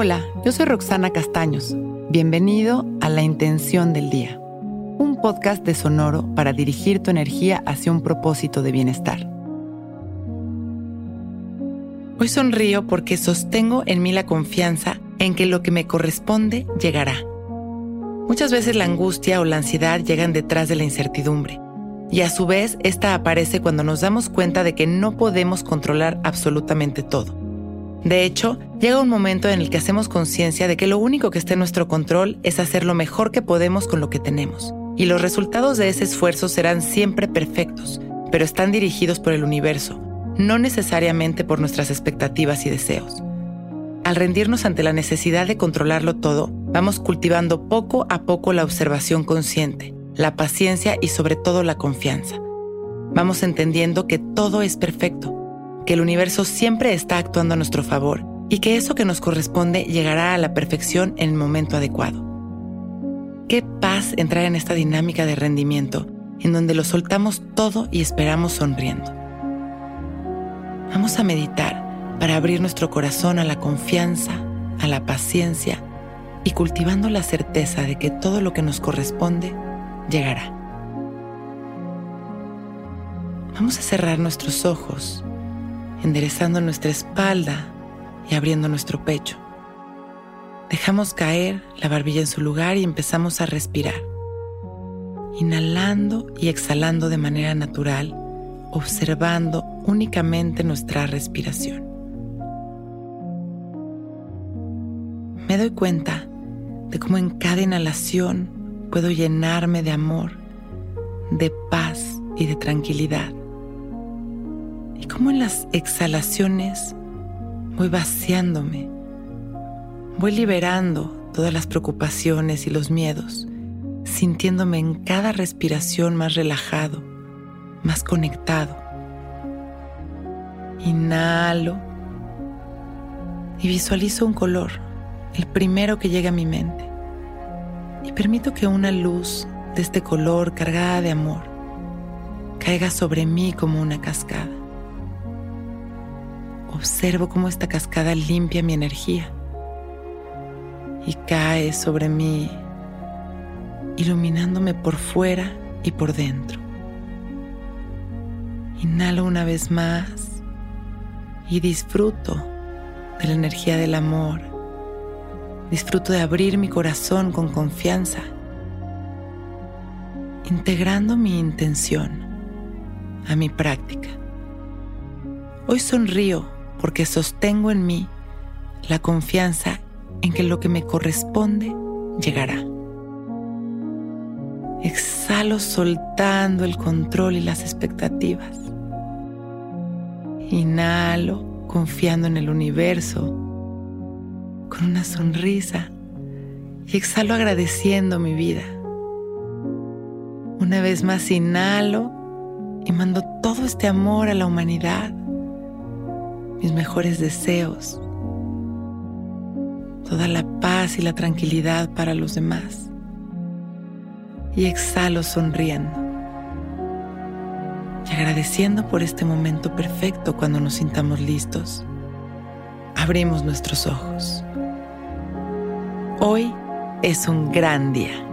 Hola, yo soy Roxana Castaños. Bienvenido a La Intención del Día, un podcast de Sonoro para dirigir tu energía hacia un propósito de bienestar. Hoy sonrío porque sostengo en mí la confianza en que lo que me corresponde llegará. Muchas veces la angustia o la ansiedad llegan detrás de la incertidumbre, y a su vez esta aparece cuando nos damos cuenta de que no podemos controlar absolutamente todo. De hecho, llega un momento en el que hacemos conciencia de que lo único que está en nuestro control es hacer lo mejor que podemos con lo que tenemos, y los resultados de ese esfuerzo serán siempre perfectos, pero están dirigidos por el universo, no necesariamente por nuestras expectativas y deseos. Al rendirnos ante la necesidad de controlarlo todo, vamos cultivando poco a poco la observación consciente, la paciencia y sobre todo la confianza. Vamos entendiendo que todo es perfecto, que el universo siempre está actuando a nuestro favor y que eso que nos corresponde llegará a la perfección en el momento adecuado. Qué paz entrar en esta dinámica de rendimiento en donde lo soltamos todo y esperamos sonriendo. Vamos a meditar para abrir nuestro corazón a la confianza, a la paciencia y cultivando la certeza de que todo lo que nos corresponde llegará. Vamos a cerrar nuestros ojos, enderezando nuestra espalda y abriendo nuestro pecho. Dejamos caer la barbilla en su lugar y empezamos a respirar, inhalando y exhalando de manera natural, observando únicamente nuestra respiración. me doy cuenta de cómo en cada inhalación puedo llenarme de amor, de paz y de tranquilidad. Y cómo en las exhalaciones voy vaciándome, voy liberando todas las preocupaciones y los miedos, sintiéndome en cada respiración más relajado, más conectado. Inhalo y visualizo un color el primero que llega a mi mente, y permito que una luz de este color cargada de amor caiga sobre mí como una cascada. Observo cómo esta cascada limpia mi energía y cae sobre mí, iluminándome por fuera y por dentro. Inhalo una vez más y disfruto de la energía del amor Disfruto de abrir mi corazón con confianza, integrando mi intención a mi práctica. Hoy sonrío porque sostengo en mí la confianza en que lo que me corresponde llegará. Exhalo soltando el control y las expectativas. Inhalo confiando en el universo con una sonrisa y exhalo agradeciendo mi vida. Una vez más inhalo y mando todo este amor a la humanidad, mis mejores deseos, toda la paz y la tranquilidad para los demás. Y exhalo sonriendo y agradeciendo por este momento perfecto cuando nos sintamos listos. Abrimos nuestros ojos. Hoy es un gran día.